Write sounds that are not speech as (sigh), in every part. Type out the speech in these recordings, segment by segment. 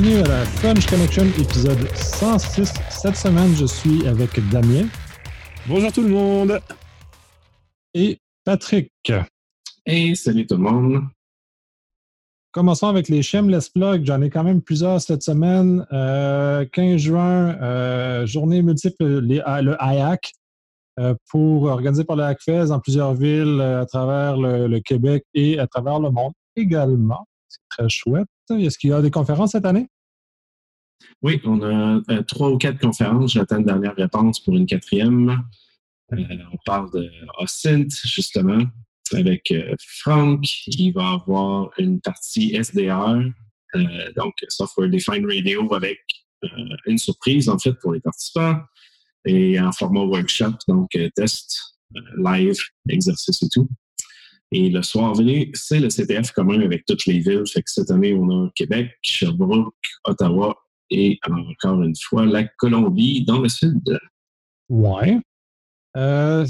bienvenue à la French Connection épisode 106. Cette semaine, je suis avec Damien. Bonjour tout le monde. Et Patrick. Et salut tout le monde. Commençons avec les Shameless Plugs. J'en ai quand même plusieurs cette semaine. 15 euh, juin, euh, journée multiple, les, le IAC, euh, pour organiser par le HACFES dans plusieurs villes à travers le, Québec et à travers le monde également. C'est très chouette. Est-ce qu'il y a des conférences cette année? Oui, on a trois ou quatre conférences. J'attends une dernière réponse pour une quatrième. on parle de OSINT, justement avec euh, Franck. Il va avoir une partie SDR, euh, donc Software Defined Radio, avec euh, une surprise en fait pour les participants et en format workshop, donc test, live, exercice et tout. Et le soir venu, c'est le CTF commun avec toutes les villes. Cette année, on a Québec, Sherbrooke, Ottawa et encore une fois la Colombie dans le sud. Ouais. 7 euh,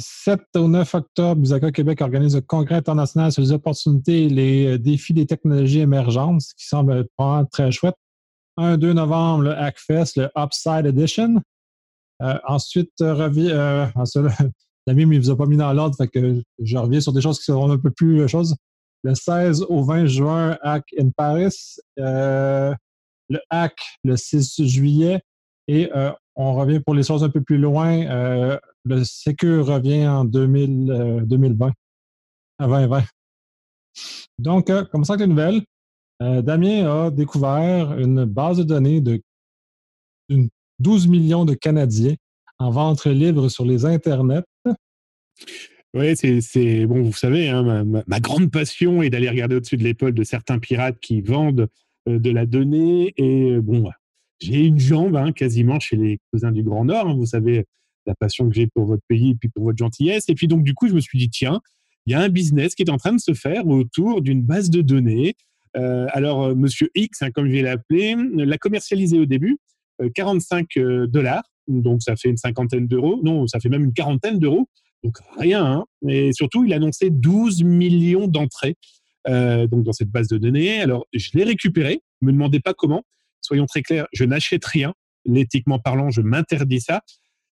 au 9 octobre, Busaka Québec organise un congrès international sur les opportunités et les euh, défis des technologies émergentes, ce qui semble vraiment très chouette. 1-2 novembre, le Hackfest, le Upside Edition. Euh, ensuite, (laughs) revient, l'ami ne vous a pas mis dans l'ordre, fait que je reviens sur des choses qui seront un peu plus choses. Le 16 au 20 juin, Hack in Paris. le Hack le 6 juillet. Et on revient pour les choses un peu plus loin le Secure revient en 2000, 2020, à 2020. Donc, euh, commençons avec les nouvelles. Euh, Damien a découvert une base de données de 12 millions de Canadiens en vente libre sur les internets. Oui, c'est bon, vous savez, hein, ma, grande passion est d'aller regarder au-dessus de l'épaule de certains pirates qui vendent euh, de la donnée. Et bon, j'ai une jambe hein, quasiment chez les cousins du Grand Nord. Hein, vous savez, la passion que j'ai pour votre pays et puis pour votre gentillesse. Et puis donc, du coup, je me suis dit, tiens, il y a un business qui est en train de se faire autour d'une base de données. Euh, alors, euh, Monsieur X, comme je vais l'appeler, l'a commercialisé au début, 45 euh, dollars, donc ça fait une cinquantaine d'euros. Non, ça fait même une quarantaine d'euros. Donc rien. Hein. Et surtout, il a annoncé 12 millions d'entrées donc dans cette base de données. Alors, je l'ai récupéré. Ne me demandez pas comment. Soyons très clairs, je n'achète rien. L'éthiquement parlant, je m'interdis ça.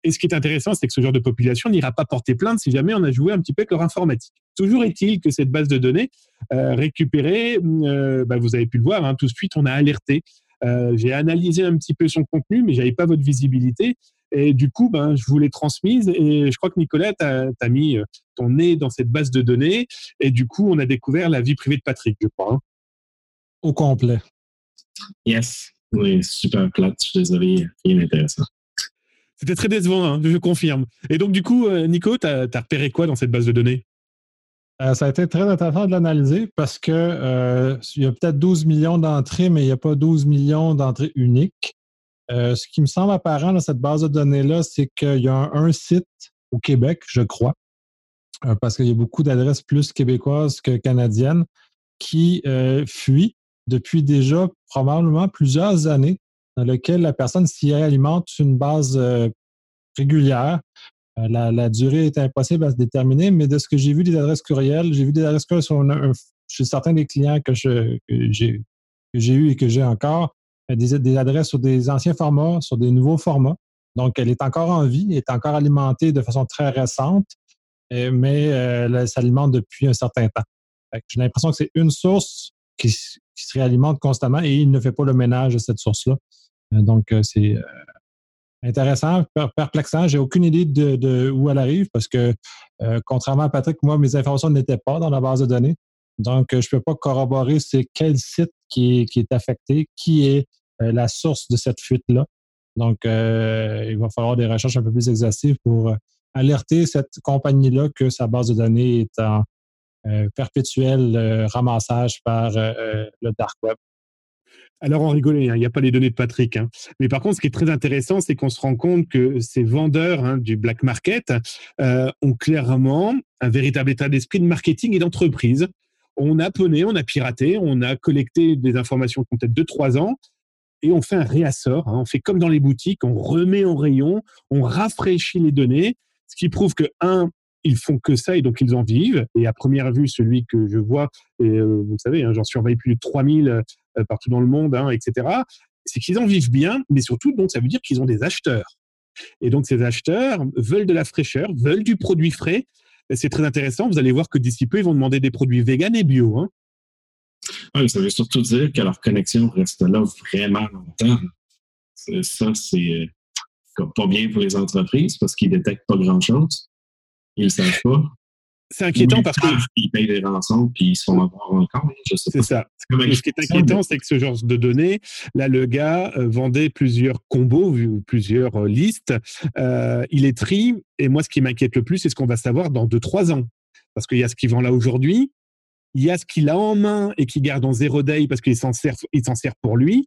Et ce qui est intéressant, c'est que ce genre de population n'ira pas porter plainte si jamais on a joué un petit peu avec leur informatique. Toujours est-il que cette base de données euh, récupérée, euh, bah, vous avez pu le voir, hein, tout de suite, on a alerté. Euh, j'ai analysé un petit peu son contenu, mais j'avais pas votre visibilité. Et du coup, ben, je vous l'ai transmise. Et je crois que Nicolas, tu as, mis ton nez dans cette base de données. Et du coup, on a découvert la vie privée de Patrick, je crois. Hein. Au complet. Yes. Oui, super plate. Je suis désolé. Rien d'intéressant. C'était très décevant, hein, je confirme. Et donc, du coup, euh, Nico, tu as, repéré quoi dans cette base de données? Euh, ça a été très intéressant de l'analyser parce que euh, il y a peut-être 12 millions d'entrées, mais il n'y a pas 12 millions d'entrées uniques. Ce qui me semble apparent dans cette base de données-là, c'est qu'il y a un, site au Québec, je crois, parce qu'il y a beaucoup d'adresses plus québécoises que canadiennes qui fuient depuis déjà probablement plusieurs années dans lequel la personne s'y alimente une base euh, régulière. Euh, la, durée est impossible à se déterminer, mais de ce que j'ai vu des adresses courriels, j'ai vu des adresses courriels sur chez certains des clients que, j'ai eu et que j'ai encore, euh, des, adresses sur des anciens formats, sur des nouveaux formats. Donc, elle est encore en vie, elle est encore alimentée de façon très récente, mais elle s'alimente depuis un certain temps. J'ai l'impression que c'est une source qui, qui, se réalimente constamment et il ne fait pas le ménage de cette source-là. Euh, donc, euh, c'est euh, intéressant, perplexant. J'ai aucune idée de, où elle arrive parce que, contrairement à Patrick, moi, mes informations n'étaient pas dans la base de données. Donc, je ne peux pas corroborer c'est quel site qui est, qui est affecté, qui est la source de cette fuite-là. Donc, il va falloir des recherches un peu plus exhaustives pour alerter cette compagnie-là que sa base de données est en perpétuel ramassage par le dark web. Alors, on rigolait, hein, il n'y a pas les données de Patrick. Hein. Mais par contre, ce qui est très intéressant, c'est qu'on se rend compte que ces vendeurs hein, du black market euh, ont clairement un véritable état d'esprit de marketing et d'entreprise. On a poney, on a piraté, on a collecté des informations qui ont peut-être 2-3 ans et on fait un réassort. on fait comme dans les boutiques, on remet en rayon, on rafraîchit les données, ce qui prouve que, un, ils font que ça et donc ils en vivent. Et à première vue, celui que je vois, et euh, vous savez, j'en surveille plus de 3000 euh, partout dans le monde, hein, etc. c'est qu'ils en vivent bien, mais surtout, donc, ça veut dire qu'ils ont des acheteurs. Et donc, ces acheteurs veulent de la fraîcheur, veulent du produit frais. C'est très intéressant. Vous allez voir que d'ici peu, ils vont demander des produits vegan et bio. Hein. Oui, ça veut surtout dire que leur connexion reste là vraiment longtemps. Ça, c'est euh, pas bien pour les entreprises parce qu'ils détectent pas grand-chose. Ils ne savent pas. C'est inquiétant parce que. Ils payent des rançons puis ils se font avoir encore. C'est ça. Ce qui est inquiétant, c'est que ce genre de données, là, le gars euh, vendait plusieurs combos, plusieurs euh, listes. Euh, il est tri. Et moi, ce qui m'inquiète le plus, c'est ce qu'on va savoir dans 2-3 ans. Parce qu'il y a ce qu'il vend là aujourd'hui, il y a ce qu'il a en main et qu'il garde en zéro day parce qu'il s'en sert, il s'en sert pour lui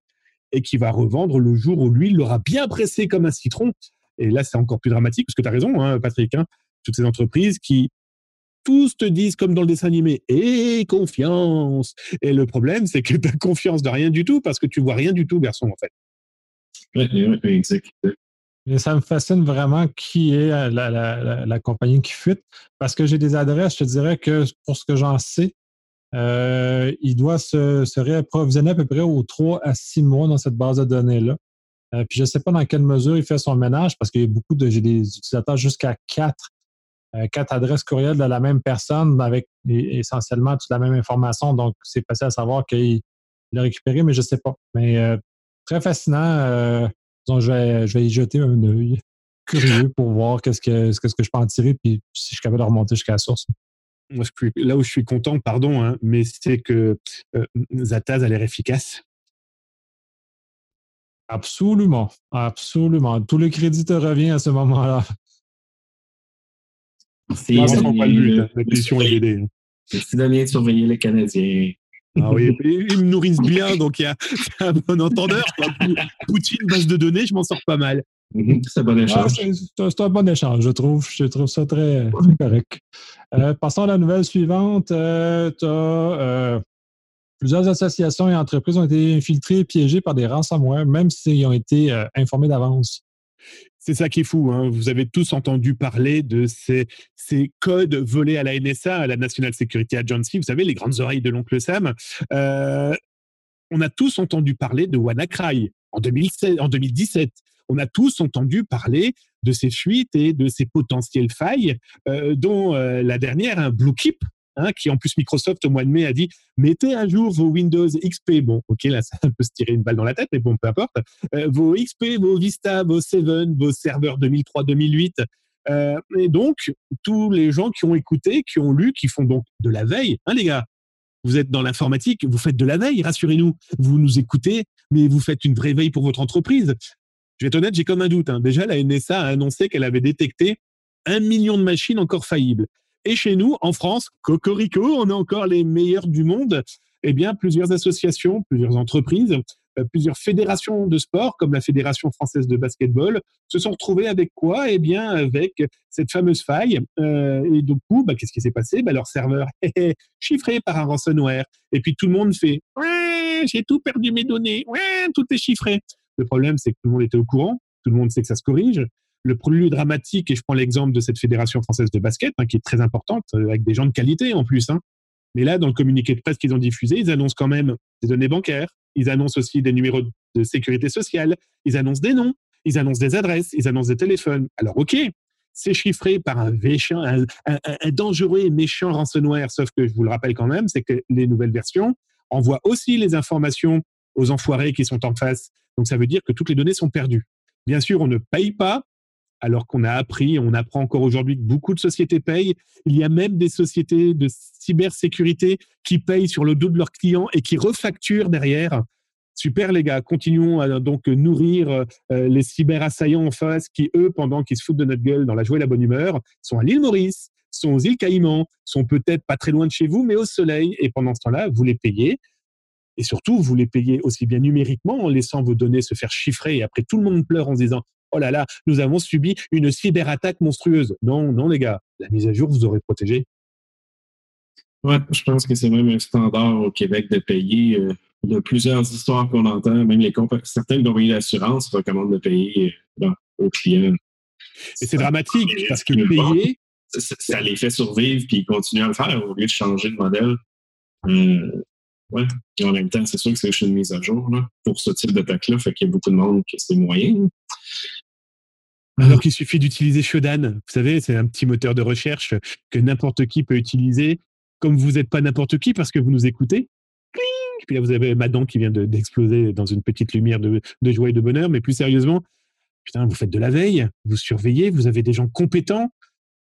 et qui va revendre le jour où lui, il l'aura bien pressé comme un citron. Et là, c'est encore plus dramatique parce que tu as raison, hein, Patrick. Hein, toutes ces entreprises qui tous te disent, comme dans le dessin animé, et confiance. Et le problème, c'est que tu as confiance de rien du tout parce que tu vois rien du tout, garçon, en fait. Oui, exact. Et ça me fascine vraiment qui est la, compagnie qui fuite parce que j'ai des adresses, je te dirais que pour ce que j'en sais, euh, il doit se, réapprovisionner à peu près aux 3 à 6 mois dans cette base de données-là. Euh, puis je ne sais pas dans quelle mesure il fait son ménage parce qu'il y a beaucoup de. J'ai des utilisateurs jusqu'à 4 euh, quatre adresses courriels de la même personne avec essentiellement toute la même information. Donc, c'est facile à savoir qu'il l'a récupéré, mais je ne sais pas. Mais très fascinant. Euh, je, vais, je vais y jeter un œil (laughs) curieux pour voir ce que je peux en tirer, puis si je suis capable de remonter jusqu'à la source. Moi, là où je suis content, pardon, hein, mais c'est que Zataz a l'air efficace. Absolument, absolument. Tout le crédit te revient à ce moment-là. C'est pas le but, hein, la question est d'aider. C'est de surveiller les Canadiens. Ah oui, ils me nourrissent bien, donc il y a (laughs) un bon entendeur. Poutine, base de données, je m'en sors pas mal. Mhm, c'est un bon ah, échange. c'est un bon échange, je trouve. Je trouve ça très, correct. Euh, passons à la nouvelle suivante. Euh, euh, plusieurs associations et entreprises ont été infiltrées et piégées par des ransomware, même s'ils ont été informés d'avance. C'est ça qui est fou. Hein. Vous avez tous entendu parler de ces, ces, codes volés à la NSA, à la National Security Agency. Vous savez, les grandes oreilles de l'oncle Sam. Euh, on a tous entendu parler de WannaCry en, 2016, en 2017. On a tous entendu parler de ces fuites et de ces potentielles failles, euh, dont euh, la dernière, un BlueKeep, Hein, qui en plus Microsoft au mois de mai a dit mettez à jour vos Windows XP. Bon, ok, là ça peut se tirer une balle dans la tête, mais bon, peu importe. Euh, vos XP, vos Vista, vos 7, vos serveurs 2003-2008. Euh, et donc, tous les gens qui ont écouté, qui ont lu, qui font donc de la veille, hein, les gars, vous êtes dans l'informatique, vous faites de la veille, rassurez-nous. Vous nous écoutez, mais vous faites une vraie veille pour votre entreprise. Je vais être honnête, j'ai comme un doute. Hein. Déjà, la NSA a annoncé qu'elle avait détecté un million de machines encore faillibles. Et chez nous, en France, Cocorico, on est encore les meilleurs du monde. Eh bien, plusieurs associations, plusieurs entreprises, euh, plusieurs fédérations de sport, comme la Fédération française de basketball, se sont retrouvées avec quoi? Eh bien, avec cette fameuse faille. Euh, et du coup, bah, qu'est-ce qui s'est passé? Bah, Leur serveur (laughs) est chiffré par un ransomware. Et puis tout le monde fait ouais, j'ai tout perdu mes données, ouais, tout est chiffré. Le problème, c'est que tout le monde était au courant, tout le monde sait que ça se corrige. Le plus dramatique, et je prends l'exemple de cette fédération française de basket, hein, qui est très importante, euh, avec des gens de qualité en plus. Hein. Mais là, dans le communiqué de presse qu'ils ont diffusé, ils annoncent quand même des données bancaires, ils annoncent aussi des numéros de sécurité sociale, ils annoncent des noms, ils annoncent des adresses, ils annoncent des téléphones. Alors, OK, c'est chiffré par un, méchant, un, dangereux et méchant ransomware, sauf que je vous le rappelle quand même, c'est que les nouvelles versions envoient aussi les informations aux enfoirés qui sont en face. Donc, ça veut dire que toutes les données sont perdues. Bien sûr, on ne paye pas alors qu'on a appris, on apprend encore aujourd'hui que beaucoup de sociétés payent. Il y a même des sociétés de cybersécurité qui payent sur le dos de leurs clients et qui refacturent derrière. Super les gars, continuons à donc nourrir euh, les cyberassaillants en face qui, eux, pendant qu'ils se foutent de notre gueule dans la joie et la bonne humeur, sont à l'île Maurice, sont aux îles Caïmans, sont peut-être pas très loin de chez vous, mais au soleil. Et pendant ce temps-là, vous les payez. Et surtout, vous les payez aussi bien numériquement en laissant vos données se faire chiffrer. Et après, tout le monde pleure en se disant oh là là, nous avons subi une cyberattaque monstrueuse. Non, non, les gars, la mise à jour vous aurait protégé. Ouais, je pense que c'est même un standard au Québec de payer. Euh, de plusieurs histoires qu'on entend, même les certaines compagnies d'assurance recommandent de payer euh, aux clients. Et c'est dramatique parce que payer. Ça, les fait survivre puis ils continuent à le faire au lieu de changer de modèle. Euh, Ouais. Et en même temps, c'est sûr que c'est une mise à jour là, pour ce type d'attaque-là. Fait qu'il y a beaucoup de monde qui c'est moyen. Alors qu'il suffit d'utiliser Shodan. Vous savez, c'est un petit moteur de recherche que n'importe qui peut utiliser. Comme vous n'êtes pas n'importe qui parce que vous nous écoutez. Puis là, vous avez Madan qui vient d'exploser dans une petite lumière de, de joie et de bonheur. Mais plus sérieusement, putain, vous faites de la veille, vous surveillez, vous avez des gens compétents.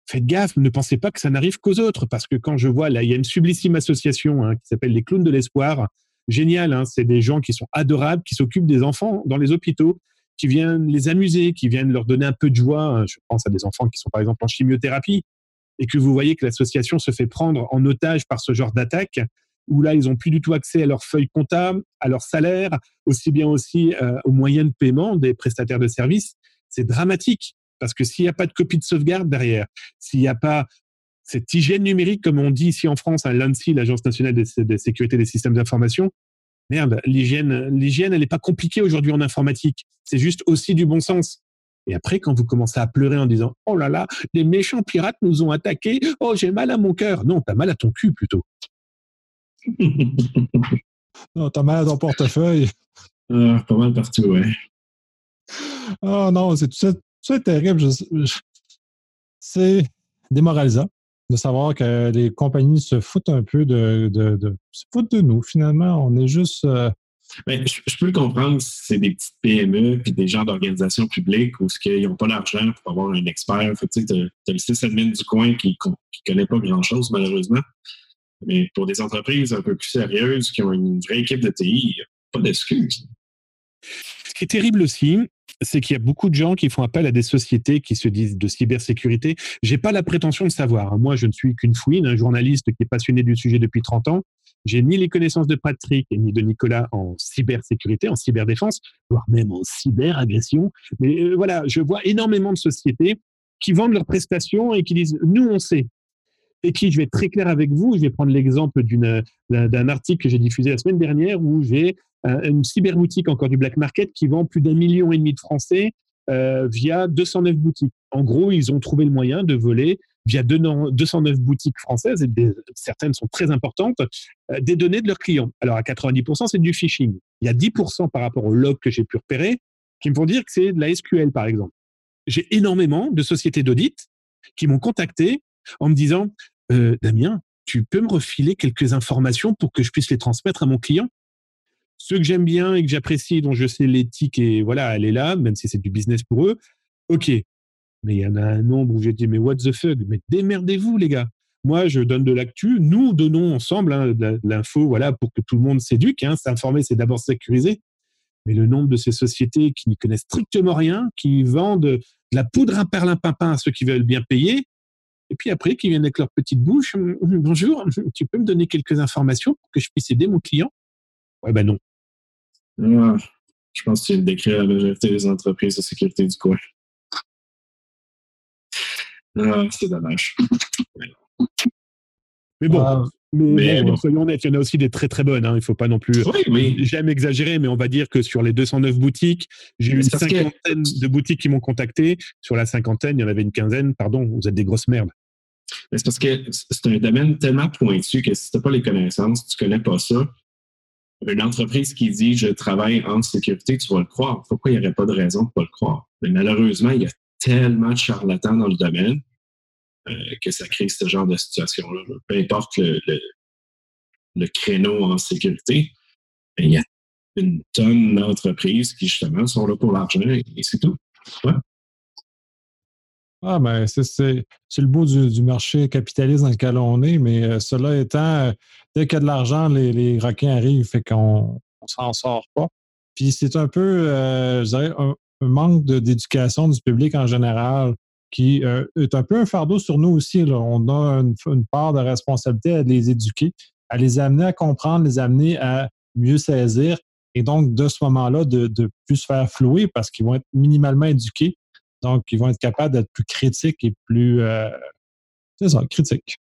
Faites gaffe, ne pensez pas que ça n'arrive qu'aux autres. Parce que quand je vois, là, il y a une sublissime association hein, qui s'appelle les Clowns de l'Espoir. Génial, hein, c'est des gens qui sont adorables, qui s'occupent des enfants dans les hôpitaux qui viennent les amuser, qui viennent leur donner un peu de joie. Je pense à des enfants qui sont par exemple en chimiothérapie et que vous voyez que l'association se fait prendre en otage par ce genre d'attaque où là, ils n'ont plus du tout accès à leurs feuilles comptables, à leur salaire, aussi bien aussi euh, aux moyens de paiement des prestataires de services. C'est dramatique parce que s'il n'y a pas de copie de sauvegarde derrière, s'il n'y a pas cette hygiène numérique, comme on dit ici en France, à l'ANSI, l'Agence nationale de, de sécurité des systèmes d'information, merde, l'hygiène, l'hygiène, elle n'est pas compliquée aujourd'hui en informatique. C'est juste aussi du bon sens. Et après, quand vous commencez à pleurer en disant Oh là là, les méchants pirates nous ont attaqués, oh j'ai mal à mon cœur. Non, t'as mal à ton cul plutôt. (laughs) non, t'as mal à ton portefeuille. Ah, pas mal partout, ouais. Oh non, c'est tout ça, terrible. c'est démoralisant de savoir que les compagnies se foutent un peu de, de, se foutent de nous. Finalement, on est juste. Euh, ben, je, peux le comprendre, c'est des petites PME puis des gens d'organisations publiques où ils n'ont pas l'argent pour avoir un expert. tu as, le sysadmin du coin qui ne connaît pas grand-chose, malheureusement. Mais pour des entreprises un peu plus sérieuses qui ont une vraie équipe de TI, il n'y a pas d'excuses. Ce qui est terrible aussi, c'est qu'il y a beaucoup de gens qui font appel à des sociétés qui se disent de cybersécurité. J'ai pas la prétention de savoir. Moi, je ne suis qu'une fouine, un journaliste qui est passionné du sujet depuis 30 ans. J'ai ni les connaissances de Patrick ni de Nicolas en cybersécurité, en cyberdéfense, voire même en cyberagression. Mais euh, voilà, je vois énormément de sociétés qui vendent leurs prestations et qui disent nous on sait. Et qui, je vais être très clair avec vous, je vais prendre l'exemple d'un article que j'ai diffusé la semaine dernière où j'ai une cyberboutique encore du black market qui vend plus d'un million et demi de Français euh, via 209 boutiques. En gros, ils ont trouvé le moyen de voler via 209 boutiques françaises, et certaines sont très importantes, euh, des données de leurs clients. Alors à 90%, c'est du phishing. Il y a 10% par rapport au log que j'ai pu repérer qui me font dire que c'est de la SQL, par exemple. J'ai énormément de sociétés d'audit qui m'ont contacté en me disant, euh, Damien, tu peux me refiler quelques informations pour que je puisse les transmettre à mon client? Ceux que j'aime bien et que j'apprécie, dont je sais l'éthique et voilà, elle est là, même si c'est du business pour eux. Ok. Mais il y en a un nombre où j'ai dit, mais what the fuck Mais démerdez-vous, les gars. Moi, je donne de l'actu. Nous donnons ensemble hein, l'info, voilà, pour que tout le monde s'éduque. Hein. S'informer, c'est d'abord sécuriser. Mais le nombre de ces sociétés qui n'y connaissent strictement rien, qui vendent de la poudre à perlimpinpin à ceux qui veulent bien payer, et puis après, qui viennent avec leur petite bouche, bonjour, tu peux me donner quelques informations pour que je puisse aider mon client? Ouais, ben non je pense que tu décris la majorité des entreprises de sécurité du coin. Ah, c'est dommage. Mais bon, mais, soyons honnêtes, il y en a aussi des très très bonnes. Hein. Il ne faut pas non plus. Oui, J'aime exagérer, mais on va dire que sur les 209 boutiques, j'ai eu une cinquantaine de boutiques qui m'ont contacté. Sur la cinquantaine, il y en avait une quinzaine. Pardon, vous êtes des grosses merdes. C'est parce que c'est un domaine tellement pointu que si tu n'as pas les connaissances, tu ne connais pas ça, une entreprise qui dit je travaille en sécurité, tu vas le croire. Pourquoi il n'y aurait pas de raison de ne pas le croire? Mais malheureusement, il y a tellement de charlatans dans le domaine euh, que ça crée ce genre de situation-là. Peu importe le, le, créneau en sécurité, il y a une tonne d'entreprises qui, justement, sont là pour l'argent et, c'est tout. Ah, ben, c'est le beau du, marché capitaliste dans lequel on est, mais euh, cela étant, euh, dès qu'il y a de l'argent, les, les, requins arrivent, fait qu'on ne s'en sort pas. Puis c'est un peu, euh, je dirais, un, manque d'éducation du public en général qui est un peu un fardeau sur nous aussi. Là. On a une, part de responsabilité à les éduquer, à les amener à comprendre, les amener à mieux saisir et donc de ce moment-là de, de plus se faire flouer parce qu'ils vont être minimalement éduqués donc, ils vont être capables d'être plus critiques et plus. Euh, c'est ça, critiques.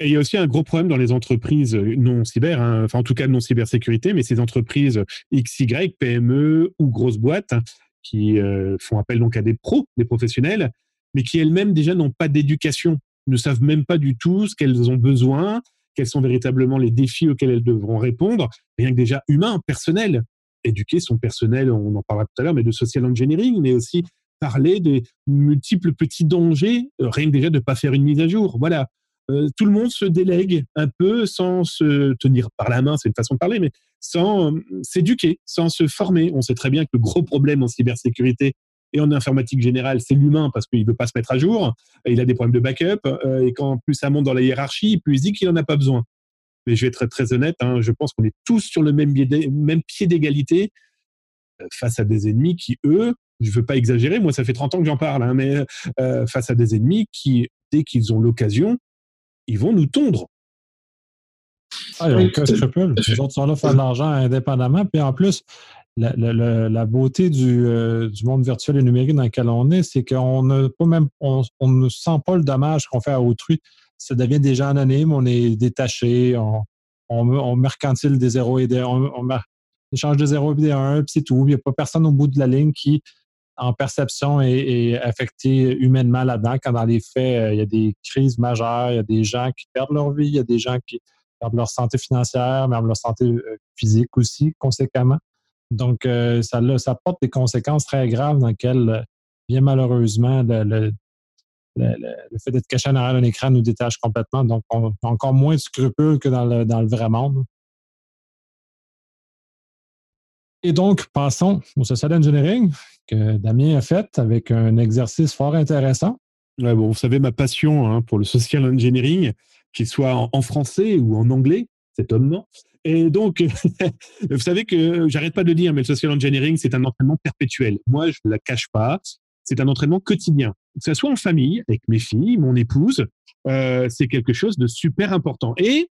Et il y a aussi un gros problème dans les entreprises non cyber, hein, enfin en tout cas non cybersécurité, mais ces entreprises XY, PME ou grosses boîtes qui euh, font appel donc à des pros, des professionnels, mais qui elles-mêmes déjà n'ont pas d'éducation, ne savent même pas du tout ce qu'elles ont besoin quels sont véritablement les défis auxquels elles devront répondre, rien que déjà humain, personnel, éduquer son personnel, on en parlera tout à l'heure, mais de social engineering, mais aussi parler des multiples petits dangers, euh, rien que déjà de ne pas faire une mise à jour. Voilà. Euh, tout le monde se délègue un peu sans se tenir par la main, c'est une façon de parler, mais sans euh, s'éduquer, sans se former. On sait très bien que le gros problème en cybersécurité et en informatique générale, c'est l'humain parce qu'il ne veut pas se mettre à jour, il a des problèmes de backup, et quand plus ça monte dans la hiérarchie, plus il dit qu'il n'en a pas besoin. Mais je vais être très, honnête, hein, je pense qu'on est tous sur le même, même pied d'égalité face à des ennemis qui, eux, je ne veux pas exagérer, moi ça fait 30 ans que j'en parle, hein, mais euh, face à des ennemis qui, dès qu'ils ont l'occasion, ils vont nous tondre. Ah, il n'y a aucun scrupule. Les autres sont là pour faire de l'argent indépendamment. Puis en plus, la, beauté euh, du, monde virtuel et numérique dans lequel on est, c'est qu'on ne pas même on, ne sent pas le dommage qu'on fait à autrui. Ça devient des gens anonymes, on est détaché, on, on, mercantile des zéros et des on, on échange de zéros et des 1, puis c'est tout. Il n'y a pas personne au bout de la ligne qui en perception est, affecté humainement là-dedans, quand dans les faits, euh, il y a des crises majeures, il y a des gens qui perdent leur vie, il y a des gens qui perdent leur santé financière, même leur santé euh, physique aussi, conséquemment. Donc, euh, ça, ça porte des conséquences très graves dans lesquelles, bien malheureusement, le, fait d'être caché en arrière d'un écran nous détache complètement. Donc, on a encore moins de scrupules que dans le, dans le vrai monde. Et donc, passons au social engineering que Damien a fait avec un exercice fort intéressant. bon, vous savez ma passion hein, pour le social engineering, qu'il soit en, français ou en anglais, cet homme non. Et donc, (laughs) vous savez que j'arrête pas de le dire, mais le social engineering, c'est un entraînement perpétuel. Moi, je ne la cache pas. C'est un entraînement quotidien. Que ce soit en famille, avec mes filles, mon épouse, euh, c'est quelque chose de super important. Et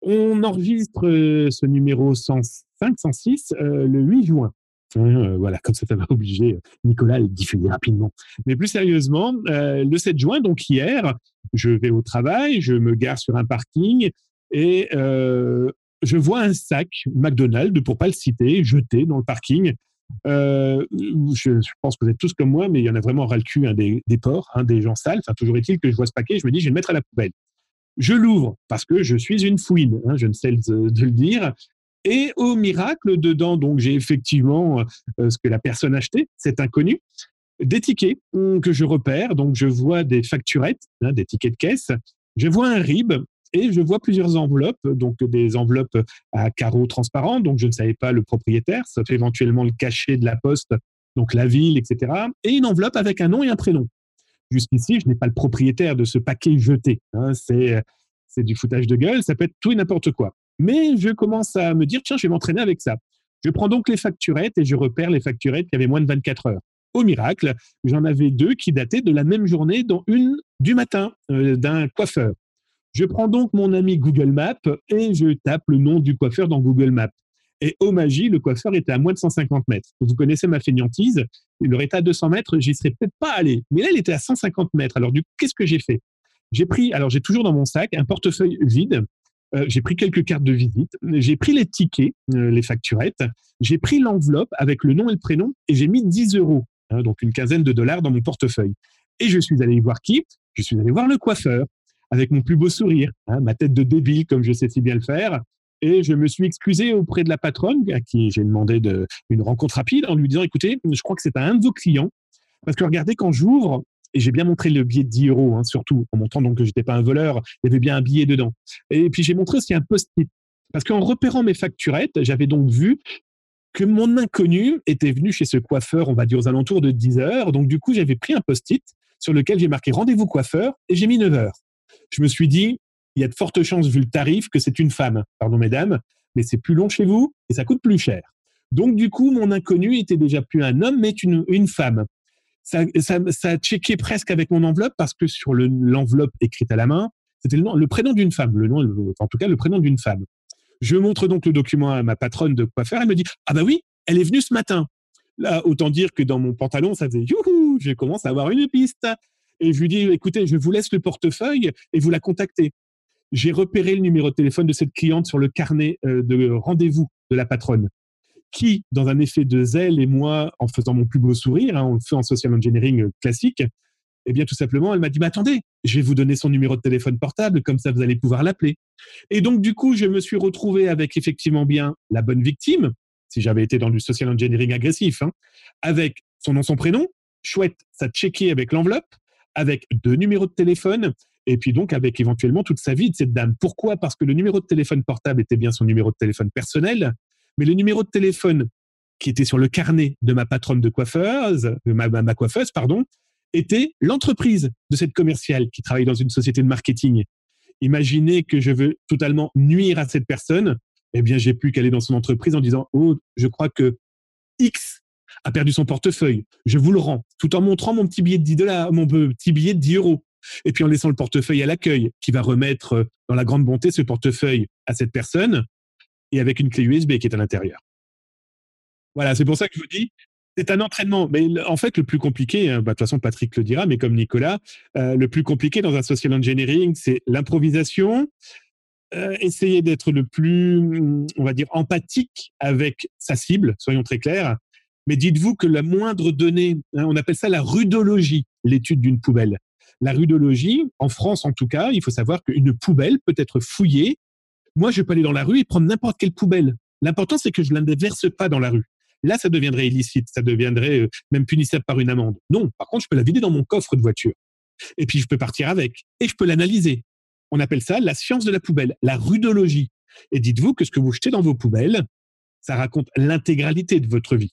on enregistre euh, ce numéro 105, 106 euh, le 8 juin. Euh, voilà, (laughs) comme ça, ça va obliger Nicolas à le diffuser rapidement. Mais plus sérieusement, le 7 juin, donc hier, je vais au travail, je me gare sur un parking et je vois un sac McDonald's, pour pas le citer, jeté dans le parking. Je, pense que vous êtes tous comme moi, mais il y en a vraiment ras le cul hein, des, porcs, hein, des gens sales. Enfin, toujours est-il que je vois ce paquet, je me dis, je vais le mettre à la poubelle. Je l'ouvre parce que je suis une fouine, hein, je ne sais de le dire. Et au miracle, dedans, donc j'ai effectivement euh, ce que la personne a acheté, c'est inconnu, des tickets hum, que je repère. Donc je vois des facturettes, des tickets de caisse. Je vois un RIB et je vois plusieurs enveloppes, donc des enveloppes à carreaux transparents. Donc je ne savais pas le propriétaire, ça fait éventuellement le cachet de la poste, donc la ville, etc. Et une enveloppe avec un nom et un prénom. Jusqu'ici, je n'ai pas le propriétaire de ce paquet jeté. Hein, c'est, du foutage de gueule, ça peut être tout et n'importe quoi. Mais je commence à me dire, tiens, je vais m'entraîner avec ça. Je prends donc les facturettes et je repère les facturettes qui avaient moins de 24 heures. Au miracle, j'en avais deux qui dataient de la même journée, dont une du matin euh, d'un coiffeur. Je prends donc mon ami Google Maps et je tape le nom du coiffeur dans Google Maps. Et au magie, le coiffeur était à moins de 150 mètres. Vous connaissez ma fainéantise. Il aurait été à 200 mètres, j'y serais peut-être pas allé. Mais là, il était à 150 mètres. Alors, du coup, qu'est-ce que j'ai fait? J'ai pris, alors j'ai toujours dans mon sac un portefeuille vide. Euh, j'ai pris quelques cartes de visite. J'ai pris les tickets, euh, les facturettes. J'ai pris l'enveloppe avec le nom et le prénom et j'ai mis 10 euros, hein, donc une quinzaine de dollars dans mon portefeuille. Et je suis allé voir qui? Je suis allé voir le coiffeur avec mon plus beau sourire, hein, ma tête de débile comme je sais si bien le faire. Et je me suis excusé auprès de la patronne, à qui j'ai demandé de, une rencontre rapide, en lui disant, écoutez, je crois que c'est un de vos clients. Parce que regardez, quand j'ouvre, et j'ai bien montré le billet de 10 euros, hein, surtout, en montrant donc que j'étais pas un voleur, il y avait bien un billet dedans. Et puis j'ai montré aussi un post-it. Parce qu'en repérant mes facturettes, j'avais donc vu que mon inconnu était venu chez ce coiffeur, on va dire aux alentours de 10 heures. Donc du coup, j'avais pris un post-it sur lequel j'ai marqué rendez-vous coiffeur et j'ai mis 9 heures. Je me suis dit, il y a de fortes chances, vu le tarif, que c'est une femme. Pardon, mesdames, mais c'est plus long chez vous et ça coûte plus cher. Donc, du coup, mon inconnu était déjà plus un homme, mais une, femme. Ça, ça, ça, a checké presque avec mon enveloppe parce que sur l'enveloppe écrite à la main, c'était le, le, prénom d'une femme, le nom, en tout cas le prénom d'une femme. Je montre donc le document à ma patronne de quoi faire. Elle me dit Ah bah oui, elle est venue ce matin. Là, autant dire que dans mon pantalon, ça faisait Youhou, je commence à avoir une piste. Et je lui dis Écoutez, je vous laisse le portefeuille et vous la contactez j'ai repéré le numéro de téléphone de cette cliente sur le carnet euh, de rendez-vous de la patronne, qui, dans un effet de zèle, et moi, en faisant mon plus beau sourire, hein, on le fait en social engineering classique, Eh bien, tout simplement, elle m'a dit, bah, attendez, je vais vous donner son numéro de téléphone portable, comme ça vous allez pouvoir l'appeler. Et donc, du coup, je me suis retrouvé avec effectivement bien la bonne victime, si j'avais été dans du social engineering agressif, hein, avec son nom, son prénom, chouette, ça checké avec l'enveloppe, avec deux numéros de téléphone, et puis donc avec éventuellement toute sa vie de cette dame. Pourquoi? Parce que le numéro de téléphone portable était bien son numéro de téléphone personnel, mais le numéro de téléphone qui était sur le carnet de ma patronne de coiffeuse, ma, ma coiffeuse, pardon, était l'entreprise de cette commerciale qui travaille dans une société de marketing. Imaginez que je veux totalement nuire à cette personne, eh bien, j'ai plus qu'à aller dans son entreprise en disant, oh, je crois que X a perdu son portefeuille. Je vous le rends, tout en montrant mon petit billet de 10 dollars, mon petit billet de 10 euros. Et puis en laissant le portefeuille à l'accueil, qui va remettre euh, dans la grande bonté ce portefeuille à cette personne et avec une clé USB qui est à l'intérieur. Voilà, c'est pour ça que je vous dis, c'est un entraînement. Mais en fait, le plus compliqué, hein, bah, de toute façon, Patrick le dira, mais comme Nicolas, euh, le plus compliqué dans un social engineering, c'est l'improvisation, euh, essayer d'être le plus, on va dire, empathique avec sa cible, soyons très clairs. Mais dites-vous que la moindre donnée, hein, on appelle ça la rudologie, l'étude d'une poubelle. La rudologie, en France en tout cas, il faut savoir qu'une poubelle peut être fouillée. Moi, je peux aller dans la rue et prendre n'importe quelle poubelle. L'important, c'est que je ne la verse pas dans la rue. Là, ça deviendrait illicite, ça deviendrait euh, même punissable par une amende. Non, par contre, je peux la vider dans mon coffre de voiture. Et puis, je peux partir avec. Et je peux l'analyser. On appelle ça la science de la poubelle, la rudologie. Et dites-vous que ce que vous jetez dans vos poubelles, ça raconte l'intégralité de votre vie.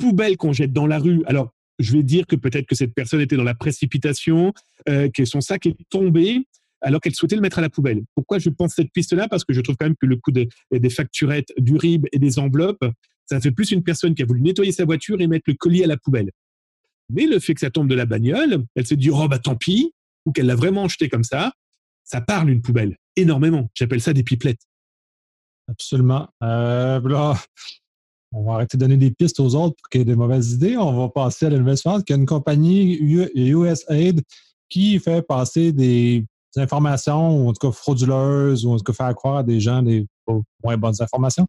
Poubelle qu'on jette dans la rue. Alors, je vais dire que peut-être que cette personne était dans la précipitation, euh, que son sac est tombé alors qu'elle souhaitait le mettre à la poubelle. Pourquoi je pense cette piste-là? Parce que je trouve quand même que le coût des, des facturettes, du RIB et des enveloppes, ça fait plus une personne qui a voulu nettoyer sa voiture et mettre le colis à la poubelle. Mais le fait que ça tombe de la bagnole, elle se dit, oh bah tant pis, ou qu'elle l'a vraiment jeté comme ça, ça parle une poubelle énormément. J'appelle ça des pipelettes. Absolument. Euh, on va arrêter de donner des pistes aux autres pour qu'il y ait des mauvaises idées. On va passer à la nouvelle suivante, qui est une compagnie USAID qui fait passer des informations, en tout cas frauduleuses, ou en tout cas faire croire à des gens des moins bonnes informations.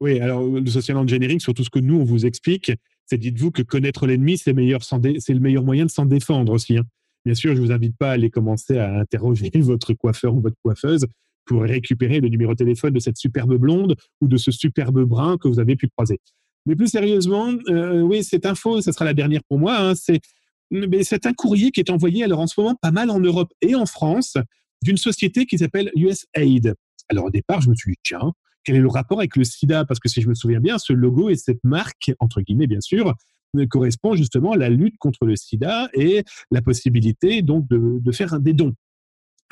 Oui, alors le social engineering, surtout ce que nous, on vous explique, c'est dites-vous que connaître l'ennemi, c'est le meilleur moyen de s'en défendre aussi. Hein. Bien sûr, je ne vous invite pas à aller commencer à interroger (laughs) votre coiffeur ou votre coiffeuse pour récupérer le numéro de téléphone de cette superbe blonde ou de ce superbe brun que vous avez pu croiser. Mais plus sérieusement, euh, oui, cette info, ce sera la dernière pour moi. Hein, c'est, un courrier qui est envoyé alors en ce moment pas mal en Europe et en France d'une société qui s'appelle USAID. Alors au départ, je me suis dit, tiens, quel est le rapport avec le sida? Parce que si je me souviens bien, ce logo et cette marque, entre guillemets bien sûr, correspond justement à la lutte contre le sida et la possibilité donc de, de faire des dons.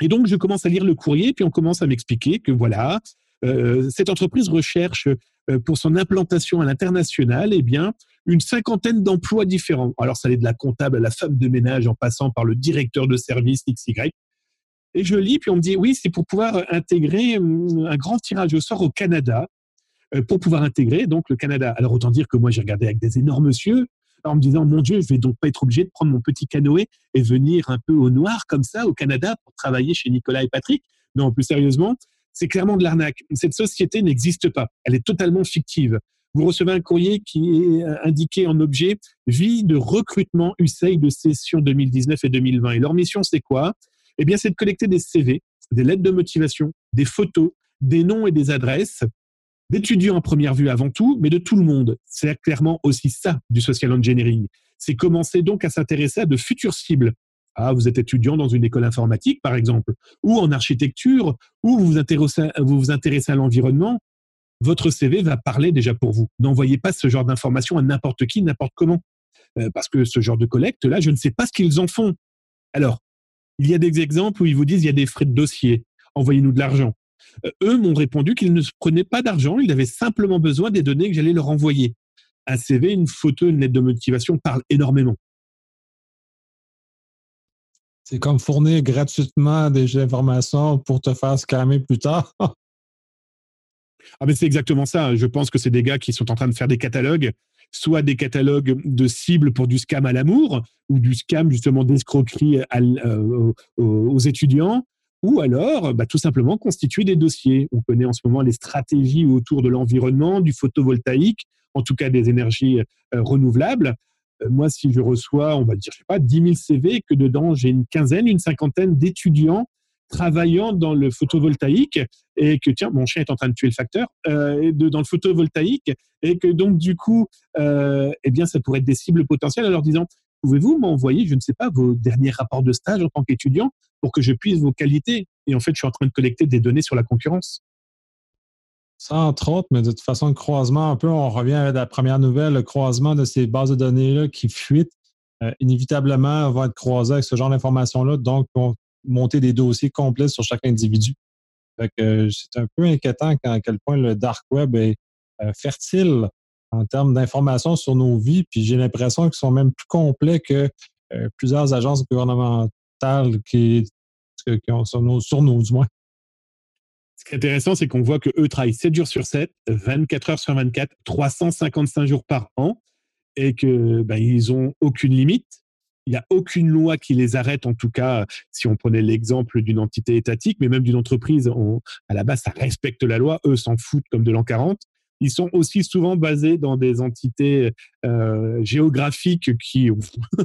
Et donc, je commence à lire le courrier, puis on commence à m'expliquer que voilà, euh, cette entreprise recherche euh, pour son implantation à l'international, eh bien, une cinquantaine d'emplois différents. Alors, ça allait de la comptable à la femme de ménage, en passant par le directeur de service XY. Et je lis, puis on me dit, oui, c'est pour pouvoir intégrer hum, un grand tirage au sort au Canada, euh, pour pouvoir intégrer donc le Canada. Alors, autant dire que moi, j'ai regardé avec des énormes yeux, en me disant, mon Dieu, je vais donc pas être obligé de prendre mon petit canoë et venir un peu au noir comme ça au Canada pour travailler chez Nicolas et Patrick. Non, plus sérieusement, c'est clairement de l'arnaque. Cette société n'existe pas. Elle est totalement fictive. Vous recevez un courrier qui est euh, indiqué en objet vie de recrutement USAID de session 2019 et 2020. Et leur mission, c'est quoi? Eh bien, c'est de collecter des CV, des lettres de motivation, des photos, des noms et des adresses d'étudiants en première vue avant tout, mais de tout le monde. C'est clairement aussi ça du social engineering. C'est commencer donc à s'intéresser à de futures cibles. Ah, vous êtes étudiant dans une école informatique, par exemple, ou en architecture, ou vous vous intéressez, à l'environnement. Votre CV va parler déjà pour vous. N'envoyez pas ce genre d'informations à n'importe qui, n'importe comment. Euh, parce que ce genre de collecte-là, je ne sais pas ce qu'ils en font. Alors, il y a des exemples où ils vous disent il y a des frais de dossier. Envoyez-nous de l'argent. Euh, eux m'ont répondu qu'ils ne prenaient pas d'argent, ils avaient simplement besoin des données que j'allais leur envoyer. Un CV, une photo, une lettre de motivation parlent énormément. C'est comme fournir gratuitement des informations pour te faire scammer plus tard. (laughs) ah mais c'est exactement ça. Je pense que c'est des gars qui sont en train de faire des catalogues, soit des catalogues de cibles pour du scam à l'amour ou du scam justement d'escroquerie euh, aux étudiants, ou alors bah, tout simplement constituer des dossiers. On connaît en ce moment les stratégies autour de l'environnement, du photovoltaïque, en tout cas des énergies euh, renouvelables. moi, si je reçois, on va dire, je sais pas, 10 000 CV, que dedans j'ai une quinzaine, une cinquantaine d'étudiants travaillant dans le photovoltaïque et que tiens mon chien est en train de tuer le facteur euh, dans le photovoltaïque et que donc du coup euh, eh bien ça pourrait être des cibles potentielles en leur disant pouvez-vous m'envoyer je ne sais pas vos derniers rapports de stage en tant qu'étudiant pour que je puisse vos qualités? Et en fait je suis en train de collecter des données sur la concurrence ça, entre autres, mais de toute façon, le croisement, un peu, on revient à la première nouvelle, le croisement de ces bases de données-là qui fuitent, euh, inévitablement vont être croisés avec ce genre d'informations-là. Donc, on monter des dossiers complets sur chaque individu. Euh, c'est un peu inquiétant à quel point le dark web est euh, fertile en termes d'informations sur nos vies. Puis j'ai l'impression qu'ils sont même plus complets que euh, plusieurs agences gouvernementales qui, ont sur nos, sur du moins. Ce qui est intéressant, c'est qu'on voit qu'eux travaillent 7 jours sur 7, 24 heures sur 24, 355 jours par an, et qu'ils ben, n'ont aucune limite il n'y a aucune loi qui les arrête, en tout cas, si on prenait l'exemple d'une entité étatique, mais même d'une entreprise, à la base, ça respecte la loi, eux s'en foutent comme de l'an 40. Ils sont aussi souvent basés dans des entités euh, géographiques qui, (laughs)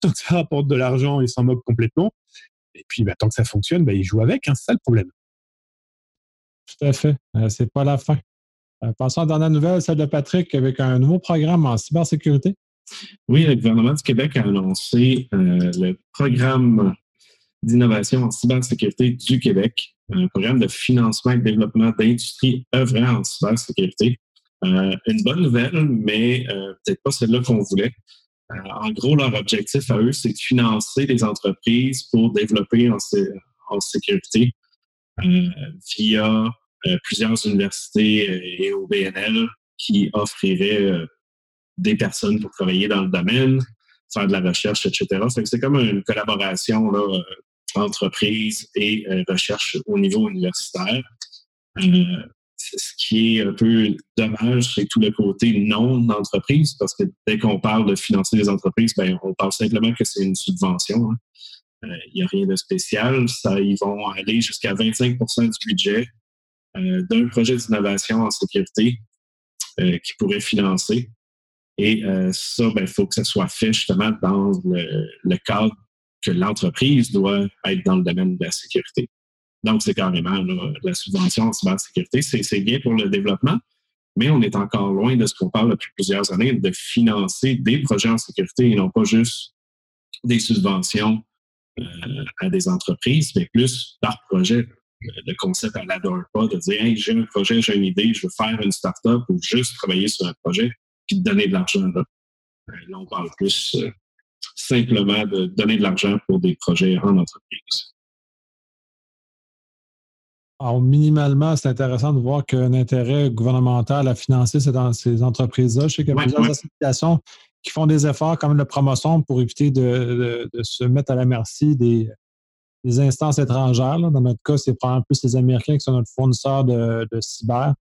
tant que ça rapporte de l'argent, ils s'en moquent complètement. Et puis, bah, tant que ça fonctionne, bah, ils jouent avec, hein, c'est ça le problème. Tout à fait. Euh, c'est pas la fin. Euh, passons à la dernière nouvelle, celle de Patrick, avec un nouveau programme en cybersécurité. Oui, le gouvernement du Québec a annoncé euh, le programme d'innovation en cybersécurité du Québec, un programme de financement et de développement d'industries œuvrant en cybersécurité. Euh, une bonne nouvelle, mais euh, peut-être pas celle-là qu'on voulait. en gros, leur objectif à eux, c'est de financer les entreprises pour développer en, en sécurité via plusieurs universités et OBNL qui offriraient des personnes pour travailler dans le domaine, faire de la recherche, etc. C'est comme une collaboration là, euh, entreprise et euh, recherche au niveau universitaire. Euh, ce qui est un peu dommage, c'est tout le côté non d'entreprise, parce que dès qu'on parle de financer les entreprises, ben, on parle simplement que c'est une subvention. Hein. Il n'y a rien de spécial. Ça, ils vont aller jusqu'à 25 du budget d'un projet d'innovation en sécurité qui pourrait financer. Et euh, ça, il ben, faut que ça soit fait justement dans le, cadre que l'entreprise doit être dans le domaine de la sécurité. Donc, c'est carrément la subvention en cybersécurité. C'est bien pour le développement, mais on est encore loin de ce qu'on parle depuis plusieurs années, de financer des projets en sécurité et non pas juste des subventions euh, à des entreprises, mais plus par projet. Le concept à la pas de dire hey, j'ai un projet, j'ai une idée, je veux faire une start-up ou juste travailler sur un projet puis de donner de l'argent. Là. Euh, on parle plus euh, simplement de donner de l'argent pour des projets en entreprise. Alors, minimalement, c'est intéressant de voir qu'un intérêt gouvernemental à financer ces, entreprises-là. Je sais qu'il y a plusieurs associations qui font des efforts comme le promotion pour éviter de, se mettre à la merci des, instances étrangères. Dans notre cas, c'est probablement plus les Américains qui sont notre fournisseur de, de cyber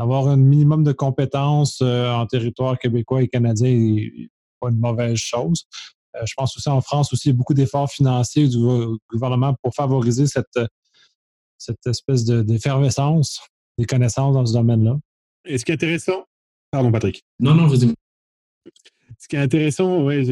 avoir un minimum de compétences euh, en territoire québécois et canadien n'est pas une mauvaise chose. Euh, je pense aussi en France aussi, il y a beaucoup d'efforts financiers du gouvernement pour favoriser cette, cette espèce d'effervescence des connaissances dans ce domaine-là. Et ce qui est intéressant, pardon Patrick. Non, non, vas-y ce qui est intéressant, ouais,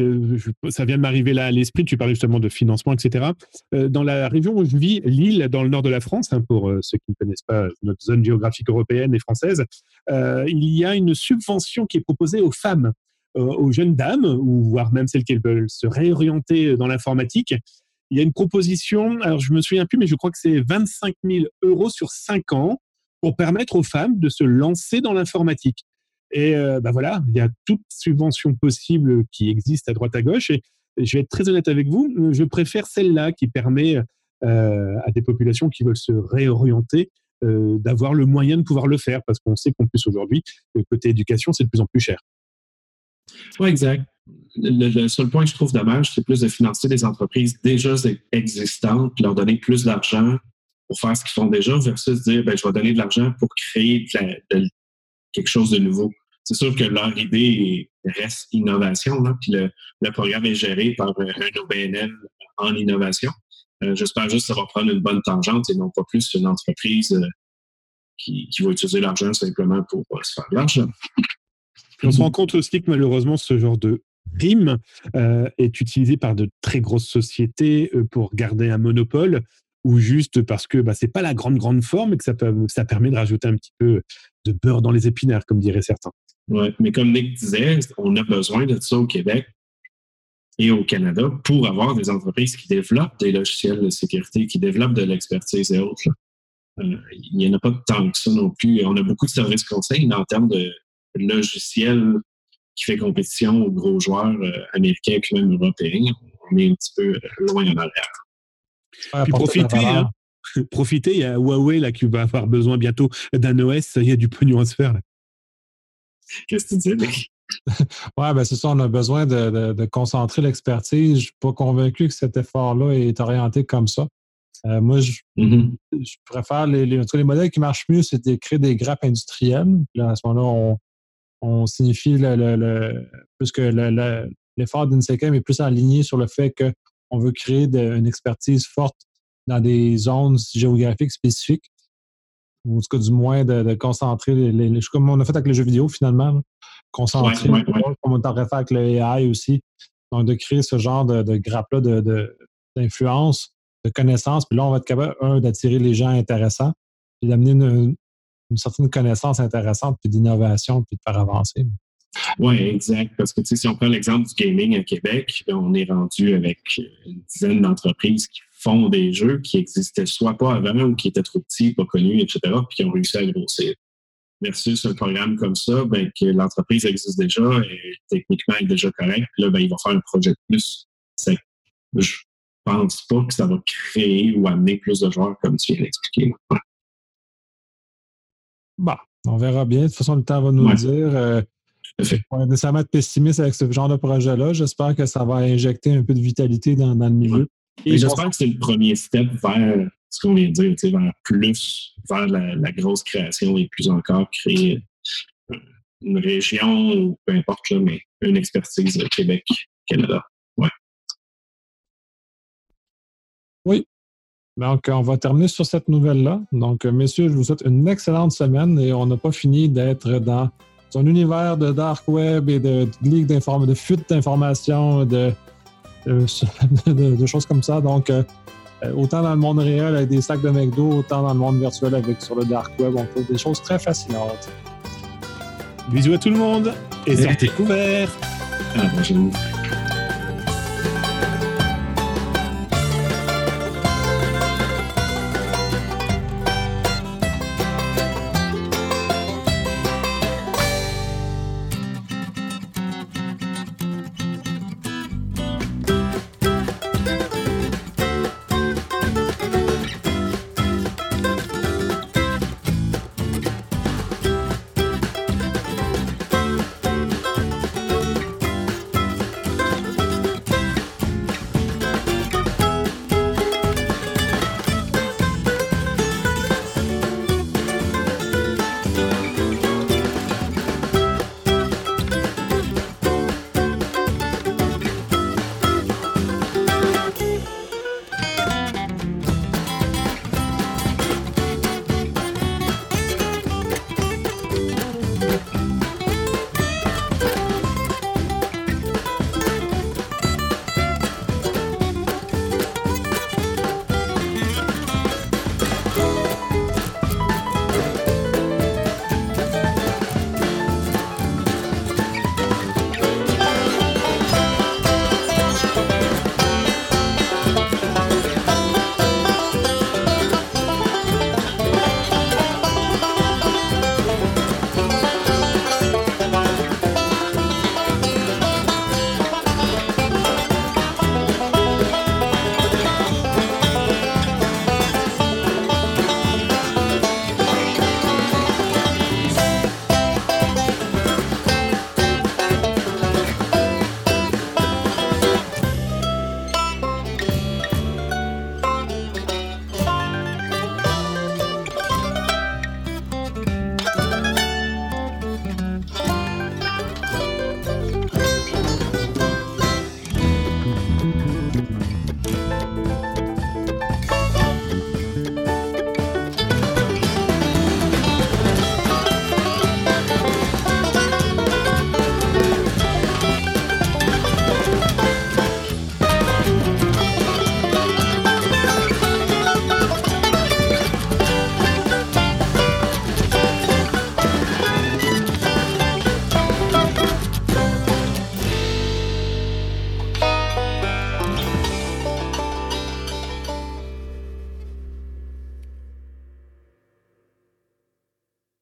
ça vient de m'arriver là à l'esprit, tu parlais justement de financement, etc. Euh, dans la région où je vis, Lille, dans le nord de la France, hein, pour euh, ceux qui ne connaissent pas notre zone géographique européenne et française, euh, il y a une subvention qui est proposée aux femmes, aux jeunes dames, ou voire même celles qui veulent se réorienter dans l'informatique. Il y a une proposition, alors je me souviens plus, mais je crois que c'est 25 000 euros sur 5 ans pour permettre aux femmes de se lancer dans l'informatique. Et ben voilà, il y a toute subvention possible qui existe à droite à gauche. Et, je vais être très honnête avec vous, je préfère celle-là qui permet à des populations qui veulent se réorienter d'avoir le moyen de pouvoir le faire, parce qu'on sait qu'en plus aujourd'hui, côté éducation, c'est de plus en plus cher. Oui, exact. Le, seul point que je trouve dommage, c'est plus de financer des entreprises déjà existantes, leur donner plus d'argent pour faire ce qu'ils font déjà, versus dire ben, je vais donner de l'argent pour créer quelque chose de nouveau c'est sûr que leur idée reste innovation, là, puis le, programme est géré par un OBNL en innovation. Euh, j'espère juste que ça va prendre une bonne tangente et non pas plus une entreprise euh, qui, va utiliser l'argent simplement pour se faire de l'argent. On se rend compte aussi que malheureusement, ce genre de prime est utilisé par de très grosses sociétés pour garder un monopole ou juste parce que bah, c'est pas la grande grande forme et que ça, peut, ça permet de rajouter un petit peu de beurre dans les épinards, comme diraient certains. Oui, mais comme Nick disait, on a besoin de ça au Québec et au Canada pour avoir des entreprises qui développent des logiciels de sécurité, qui développent de l'expertise et autres. Euh, il n'y en a pas tant que ça non plus. On a beaucoup de services conseils, mais en termes de logiciels qui fait compétition aux gros joueurs euh, américains et même européens, on est un petit peu loin en arrière. Puis profitez, hein. (laughs) profitez, il y a Huawei là, qui va avoir besoin bientôt d'un OS, il y a du pognon à se faire. Qu'est-ce que tu dis, (laughs) Oui, ben c'est ça, on a besoin de, concentrer l'expertise. Je ne suis pas convaincu que cet effort-là est orienté comme ça. Euh, moi, mm-hmm. je, préfère les, les, les, modèles qui marchent mieux, c'est de créer des grappes industrielles. à ce moment-là, on, signifie le, le, plus que l'effort d'Insecam est plus aligné sur le fait que on veut créer une expertise forte dans des zones géographiques spécifiques, ou en tout cas du moins de, concentrer les, comme on a fait avec les jeux vidéo finalement, concentrer comme on t'aurait fait avec le AI aussi. Donc de créer ce genre de, de grappe-là d'influence, de, connaissances, puis là on va être capable, un, d'attirer les gens intéressants, puis d'amener une, une, certaine connaissance intéressante, puis d'innovation, puis de faire avancer. Oui, exact. Parce que si on prend l'exemple du gaming à Québec, on est rendu avec une dizaine d'entreprises qui font des jeux qui existaient soit pas avant ou qui étaient trop petits, pas connus, etc., puis qui ont réussi à grossir. Versus un programme comme ça, ben, que l'entreprise existe déjà et techniquement est déjà correct, puis là, ben, il va faire un projet de plus. Je pense pas que ça va créer ou amener plus de joueurs comme tu viens d'expliquer. Bon, on verra bien. De toute façon, le temps va nous le dire. Euh, on est nécessairement être pessimiste avec ce genre de projet-là. J'espère que ça va injecter un peu de vitalité dans, le milieu. Et j'espère que c'est le premier step vers ce qu'on vient de dire, vers plus, vers la, grosse création et plus encore créer une région ou peu importe, mais une expertise Québec-Canada. Ouais. Oui. Donc, on va terminer sur cette nouvelle-là. Donc, messieurs, je vous souhaite une excellente semaine et on n'a pas fini d'être dans un univers de dark web et de, de d'informations, de fuite d'informations, (laughs) de, de, choses comme ça. Donc, euh, euh, autant dans le monde réel avec des sacs de McDo, autant dans le monde virtuel avec sur le dark web, on trouve des choses très fascinantes. Bisous à tout le monde et sortez couverts. À la prochaine.